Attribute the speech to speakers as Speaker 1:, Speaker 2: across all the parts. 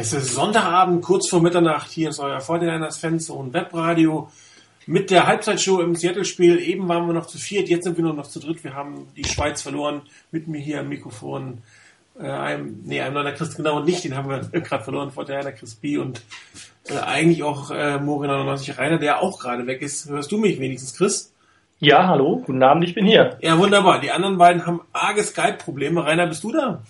Speaker 1: Es ist Sonntagabend, kurz vor Mitternacht. Hier ist euer 49ers Fanzone Webradio mit der Halbzeitshow im Seattle-Spiel. Eben waren wir noch zu viert, jetzt sind wir nur noch zu dritt. Wir haben die Schweiz verloren. Mit mir hier am Mikrofon äh, einem, nee, einem neuer Chris genau nicht, den haben wir gerade verloren, vor der Chris B. und äh, eigentlich auch äh, Mori 99 Rainer, der auch gerade weg ist. Hörst du mich wenigstens, Chris?
Speaker 2: Ja, hallo, guten Abend, ich bin hier.
Speaker 1: Ja, wunderbar. Die anderen beiden haben arge Skype-Probleme. Rainer, bist du da?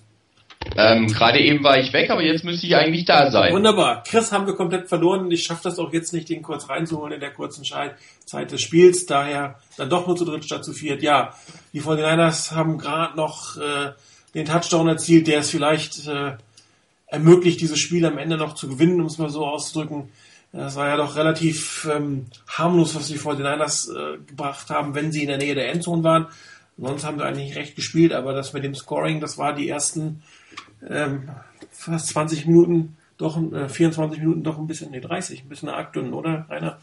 Speaker 3: Ähm, Gerade eben war ich weg, aber jetzt müsste ich eigentlich da sein.
Speaker 1: Wunderbar. Chris haben wir komplett verloren. Ich schaffe das auch jetzt nicht, den kurz reinzuholen in der kurzen Zeit des Spiels. Daher dann doch nur zu dritt statt zu viert. Ja, die 49ers haben gerade noch äh, den Touchdown erzielt, der es vielleicht äh, ermöglicht, dieses Spiel am Ende noch zu gewinnen, um es mal so auszudrücken. Das war ja doch relativ ähm, harmlos, was die 49ers äh, gebracht haben, wenn sie in der Nähe der Endzone waren. Sonst haben sie eigentlich recht gespielt, aber das mit dem Scoring, das war die ersten ähm, fast 20 Minuten, doch äh, 24 Minuten doch ein bisschen, nee, 30, ein bisschen arg dünn, oder, Rainer?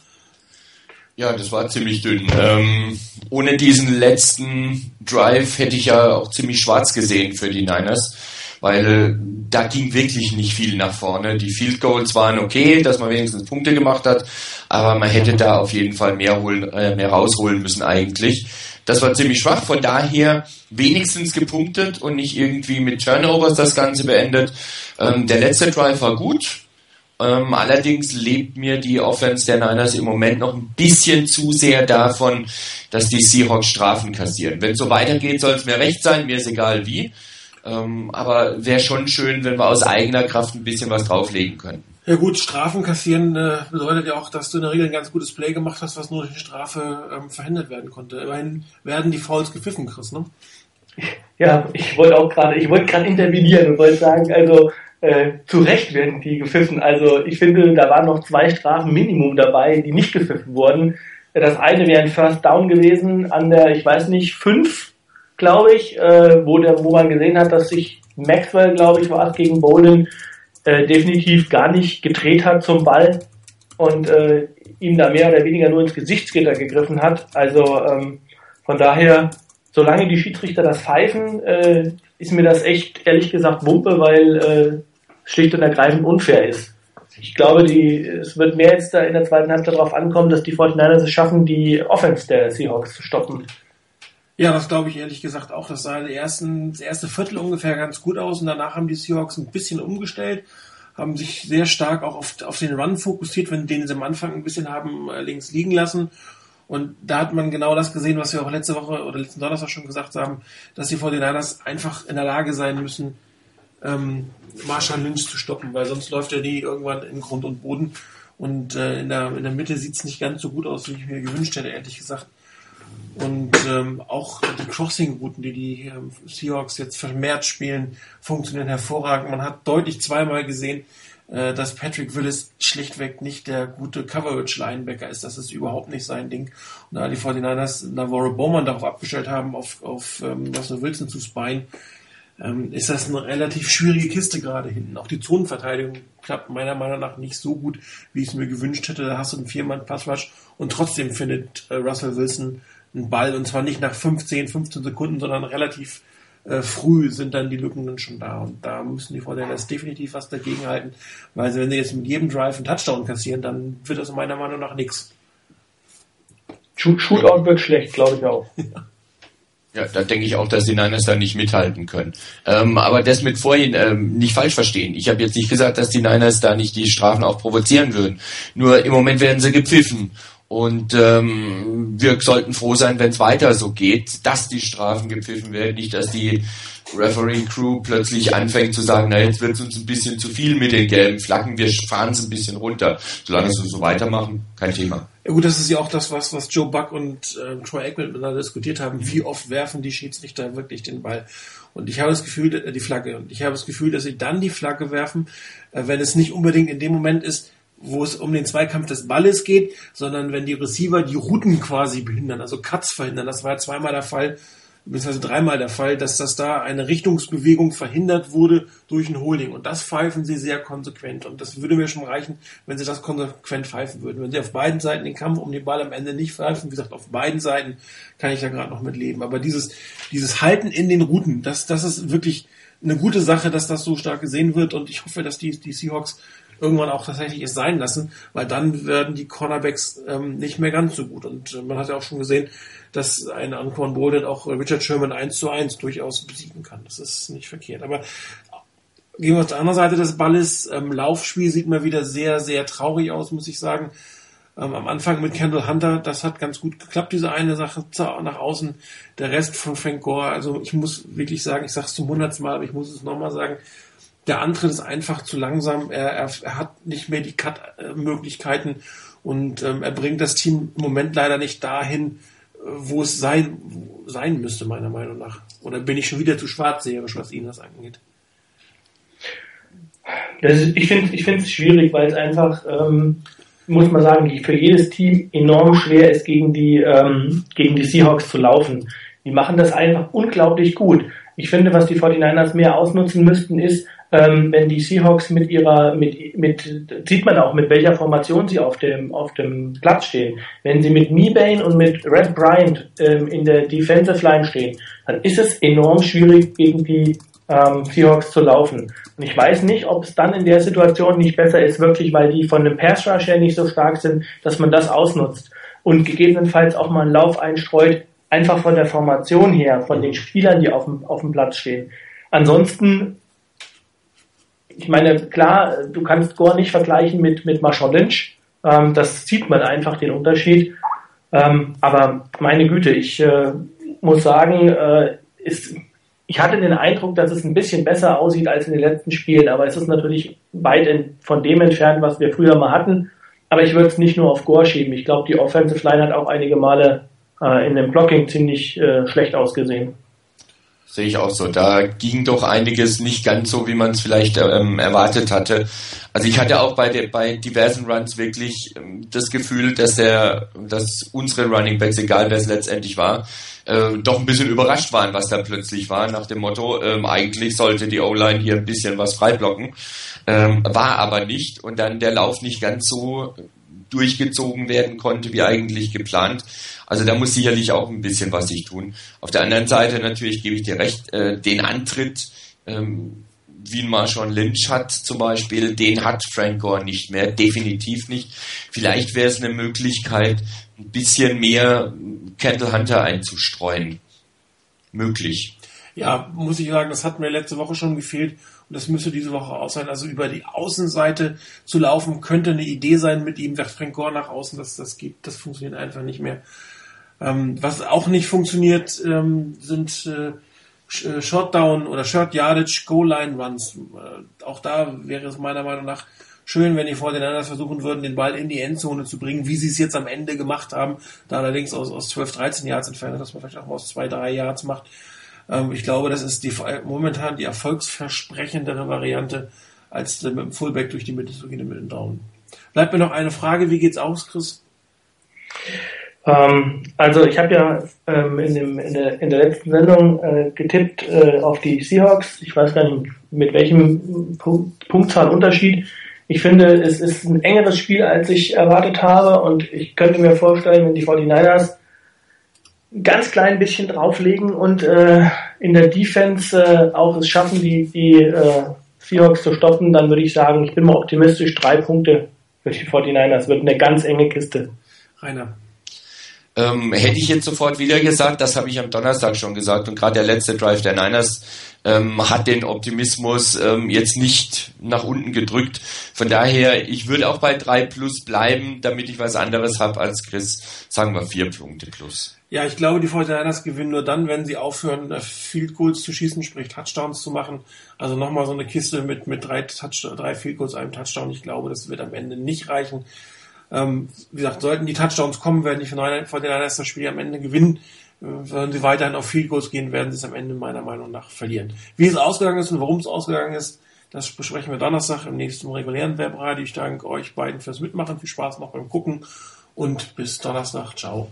Speaker 3: Ja, das war ziemlich dünn. Ähm, ohne diesen letzten Drive hätte ich ja auch ziemlich schwarz gesehen für die Niners, weil da ging wirklich nicht viel nach vorne. Die Field Goals waren okay, dass man wenigstens Punkte gemacht hat, aber man hätte da auf jeden Fall mehr holen, äh, mehr rausholen müssen eigentlich. Das war ziemlich schwach, von daher wenigstens gepunktet und nicht irgendwie mit Turnovers das Ganze beendet. Ähm, der letzte Drive war gut, ähm, allerdings lebt mir die Offense der Niners im Moment noch ein bisschen zu sehr davon, dass die Seahawks Strafen kassieren. Wenn es so weitergeht, soll es mir recht sein, mir ist egal wie. Ähm, aber wäre schon schön, wenn wir aus eigener Kraft ein bisschen was drauflegen könnten.
Speaker 1: Ja gut, Strafen kassieren äh, bedeutet ja auch, dass du in der Regel ein ganz gutes Play gemacht hast, was nur durch eine Strafe ähm, verhindert werden konnte. Immerhin werden die Fouls gepfiffen, Chris, ne?
Speaker 2: Ja, ich wollte auch gerade, ich wollte gerade intervenieren und wollte sagen, also äh, zu Recht werden die gepfiffen. Also ich finde, da waren noch zwei Strafen Minimum dabei, die nicht gepfiffen wurden. Das eine wäre ein First Down gewesen an der, ich weiß nicht, fünf, glaube ich, äh, wo, der, wo man gesehen hat, dass sich Maxwell, glaube ich, war es gegen Bolin, äh, definitiv gar nicht gedreht hat zum Ball und äh, ihm da mehr oder weniger nur ins Gesichtsgitter gegriffen hat. Also ähm, von daher, solange die Schiedsrichter das pfeifen, äh, ist mir das echt ehrlich gesagt Wumpe, weil äh, schlicht und ergreifend unfair ist. Ich glaube, die, es wird mehr jetzt da in der zweiten Halbzeit darauf ankommen, dass die 49ers es schaffen, die Offense der Seahawks zu stoppen.
Speaker 1: Ja, das glaube ich ehrlich gesagt auch. Das sah ersten, das erste Viertel ungefähr ganz gut aus und danach haben die Seahawks ein bisschen umgestellt, haben sich sehr stark auch auf, auf den Run fokussiert, wenn den sie am Anfang ein bisschen haben äh, links liegen lassen. Und da hat man genau das gesehen, was wir auch letzte Woche oder letzten Donnerstag schon gesagt haben, dass die 49ers einfach in der Lage sein müssen, ähm, Marshall Lynch zu stoppen, weil sonst läuft er die irgendwann in Grund und Boden. Und äh, in, der, in der Mitte sieht es nicht ganz so gut aus, wie ich mir gewünscht hätte, ehrlich gesagt. Und ähm, auch die Crossing-Routen, die die ähm, Seahawks jetzt vermehrt spielen, funktionieren hervorragend. Man hat deutlich zweimal gesehen, äh, dass Patrick Willis schlichtweg nicht der gute Coverage-Linebacker ist. Das ist überhaupt nicht sein Ding. Und da die 49ers Navarro Bowman darauf abgestellt haben, auf, auf ähm, Russell Wilson zu spyen, ähm, ist das eine relativ schwierige Kiste gerade hinten. Auch die Zonenverteidigung klappt meiner Meinung nach nicht so gut, wie ich es mir gewünscht hätte. Da hast du einen Viermann-Passrush und trotzdem findet äh, Russell Wilson einen Ball und zwar nicht nach 15, 15 Sekunden, sondern relativ äh, früh sind dann die Lücken dann schon da und da müssen die Vorderlanders definitiv was dagegen halten, weil sie, wenn sie jetzt mit jedem Drive einen Touchdown kassieren, dann wird das meiner Meinung nach nichts.
Speaker 2: Shootout wird schlecht, glaube ich auch.
Speaker 3: Ja, da denke ich auch, dass die Niners da nicht mithalten können. Ähm, aber das mit vorhin ähm, nicht falsch verstehen. Ich habe jetzt nicht gesagt, dass die Niners da nicht die Strafen auch provozieren würden. Nur im Moment werden sie gepfiffen. Und ähm, wir sollten froh sein, wenn es weiter so geht, dass die Strafen gepfiffen werden, nicht dass die Referee-Crew plötzlich anfängt zu sagen, na jetzt wird es uns ein bisschen zu viel mit den gelben Flaggen, wir fahren es ein bisschen runter. Solange sie so weitermachen, kein Thema.
Speaker 1: Ja gut, das ist ja auch das, was, was Joe Buck und äh, Troy Aikman miteinander diskutiert haben. Wie oft werfen die Schiedsrichter wirklich den Ball? Und ich habe das Gefühl, äh, die Flagge, und ich habe das Gefühl, dass sie dann die Flagge werfen, äh, wenn es nicht unbedingt in dem Moment ist, wo es um den Zweikampf des Balles geht, sondern wenn die Receiver die Routen quasi behindern, also Cuts verhindern. Das war ja zweimal der Fall, beziehungsweise dreimal der Fall, dass das da eine Richtungsbewegung verhindert wurde durch ein Holding. Und das pfeifen sie sehr konsequent. Und das würde mir schon reichen, wenn sie das konsequent pfeifen würden. Wenn sie auf beiden Seiten den Kampf um den Ball am Ende nicht pfeifen, wie gesagt, auf beiden Seiten kann ich da gerade noch mit leben. Aber dieses, dieses Halten in den Routen, das, das ist wirklich eine gute Sache, dass das so stark gesehen wird und ich hoffe, dass die, die Seahawks irgendwann auch tatsächlich es sein lassen, weil dann werden die Cornerbacks ähm, nicht mehr ganz so gut. Und äh, man hat ja auch schon gesehen, dass ein Anquan Bolden auch Richard Sherman 1 zu 1 durchaus besiegen kann. Das ist nicht verkehrt. Aber gehen wir auf die andere Seite des Balles. Ähm, Laufspiel sieht mal wieder sehr, sehr traurig aus, muss ich sagen. Ähm, am Anfang mit Kendall Hunter, das hat ganz gut geklappt, diese eine Sache nach außen. Der Rest von Frank Gore, also ich muss wirklich sagen, ich sage es zum hundertsten Mal, aber ich muss es nochmal sagen, der Antritt ist einfach zu langsam. Er, er, er hat nicht mehr die Cut-Möglichkeiten und ähm, er bringt das Team im Moment leider nicht dahin, äh, wo es sein, sein müsste, meiner Meinung nach. Oder bin ich schon wieder zu schwarzseherisch, was ihn das angeht?
Speaker 2: Das ist, ich finde es schwierig, weil es einfach, ähm, muss man sagen, für jedes Team enorm schwer ist, gegen die, ähm, gegen die Seahawks zu laufen. Die machen das einfach unglaublich gut. Ich finde, was die 49ers mehr ausnutzen müssten, ist, ähm, wenn die Seahawks mit ihrer, mit, mit, sieht man auch, mit welcher Formation sie auf dem, auf dem Platz stehen. Wenn sie mit Meebane und mit Red Bryant ähm, in der Defensive Line stehen, dann ist es enorm schwierig, gegen die ähm, Seahawks zu laufen. Und ich weiß nicht, ob es dann in der Situation nicht besser ist, wirklich, weil die von dem Pass Rush her nicht so stark sind, dass man das ausnutzt und gegebenenfalls auch mal einen Lauf einstreut, einfach von der Formation her, von den Spielern, die auf dem, auf dem Platz stehen. Ansonsten ich meine, klar, du kannst Gore nicht vergleichen mit, mit Marshall Lynch. Ähm, das sieht man einfach, den Unterschied. Ähm, aber meine Güte, ich äh, muss sagen, äh, ist, ich hatte den Eindruck, dass es ein bisschen besser aussieht als in den letzten Spielen, aber es ist natürlich weit in, von dem entfernt, was wir früher mal hatten. Aber ich würde es nicht nur auf Gore schieben. Ich glaube, die Offensive Line hat auch einige Male äh, in dem Blocking ziemlich äh, schlecht ausgesehen.
Speaker 3: Sehe ich auch so. Da ging doch einiges nicht ganz so, wie man es vielleicht ähm, erwartet hatte. Also ich hatte auch bei, der, bei diversen Runs wirklich ähm, das Gefühl, dass der, dass unsere Running Backs, egal wer es letztendlich war, äh, doch ein bisschen überrascht waren, was da plötzlich war, nach dem Motto, ähm, eigentlich sollte die O-Line hier ein bisschen was freiblocken, ähm, war aber nicht und dann der Lauf nicht ganz so durchgezogen werden konnte, wie eigentlich geplant. Also da muss sicherlich auch ein bisschen was sich tun. Auf der anderen Seite natürlich gebe ich dir recht, äh, den Antritt, ähm, wie ein Marshawn Lynch hat zum Beispiel, den hat Frank Gore nicht mehr, definitiv nicht. Vielleicht wäre es eine Möglichkeit, ein bisschen mehr Kendall Hunter einzustreuen. Möglich.
Speaker 1: Ja, muss ich sagen, das hat mir letzte Woche schon gefehlt. Und das müsste diese Woche auch sein. Also über die Außenseite zu laufen, könnte eine Idee sein mit ihm. Sagt Frank Gore nach außen, das, das geht, das funktioniert einfach nicht mehr. Ähm, was auch nicht funktioniert, ähm, sind äh, äh Shotdown oder Short Yardage Goal Line Runs. Äh, auch da wäre es meiner Meinung nach schön, wenn die Fortinanders versuchen würden, den Ball in die Endzone zu bringen, wie sie es jetzt am Ende gemacht haben. Da allerdings aus, aus 12, 13 Yards entfernt, dass man vielleicht auch aus 2, 3 Yards macht. Ähm, ich glaube, das ist die, momentan die erfolgsversprechendere Variante, als mit dem Fullback durch die Mitte zu gehen mit dem Down. Bleibt mir noch eine Frage, wie geht's aus, Chris?
Speaker 2: Ähm, also ich habe ja ähm, in, dem, in, der, in, der, letzten Sendung äh, getippt äh, auf die Seahawks. Ich weiß gar nicht, mit welchem Punkt, Punktzahlunterschied. Ich finde, es ist ein engeres Spiel, als ich erwartet habe und ich könnte mir vorstellen, wenn die 49ers ein ganz klein bisschen drauflegen und äh, in der Defense äh, auch es schaffen, die, die äh, Seahawks zu stoppen, dann würde ich sagen, ich bin mal optimistisch, drei Punkte für die 49ers. Wird eine ganz enge Kiste.
Speaker 1: Rainer.
Speaker 3: Ähm, hätte ich jetzt sofort wieder gesagt, das habe ich am Donnerstag schon gesagt und gerade der letzte Drive der Niners ähm, hat den Optimismus ähm, jetzt nicht nach unten gedrückt. Von daher, ich würde auch bei drei plus bleiben, damit ich was anderes habe als Chris. Sagen wir vier Punkte plus.
Speaker 1: Ja, ich glaube, die 49ers gewinnen nur dann, wenn sie aufhören, äh, Field Goals zu schießen, sprich Touchdowns zu machen. Also nochmal so eine Kiste mit, mit drei, Touch, drei Field Goals, einem Touchdown. Ich glaube, das wird am Ende nicht reichen. Ähm, wie gesagt, sollten die Touchdowns kommen, werden die 49ers das Spiel am Ende gewinnen. Äh, wenn sie weiterhin auf Field Goals gehen, werden sie es am Ende meiner Meinung nach verlieren. Wie es ausgegangen ist und warum es ausgegangen ist, das besprechen wir Donnerstag im nächsten regulären Webradio. Ich danke euch beiden fürs Mitmachen. Viel Spaß noch beim Gucken und bis Donnerstag. Ciao.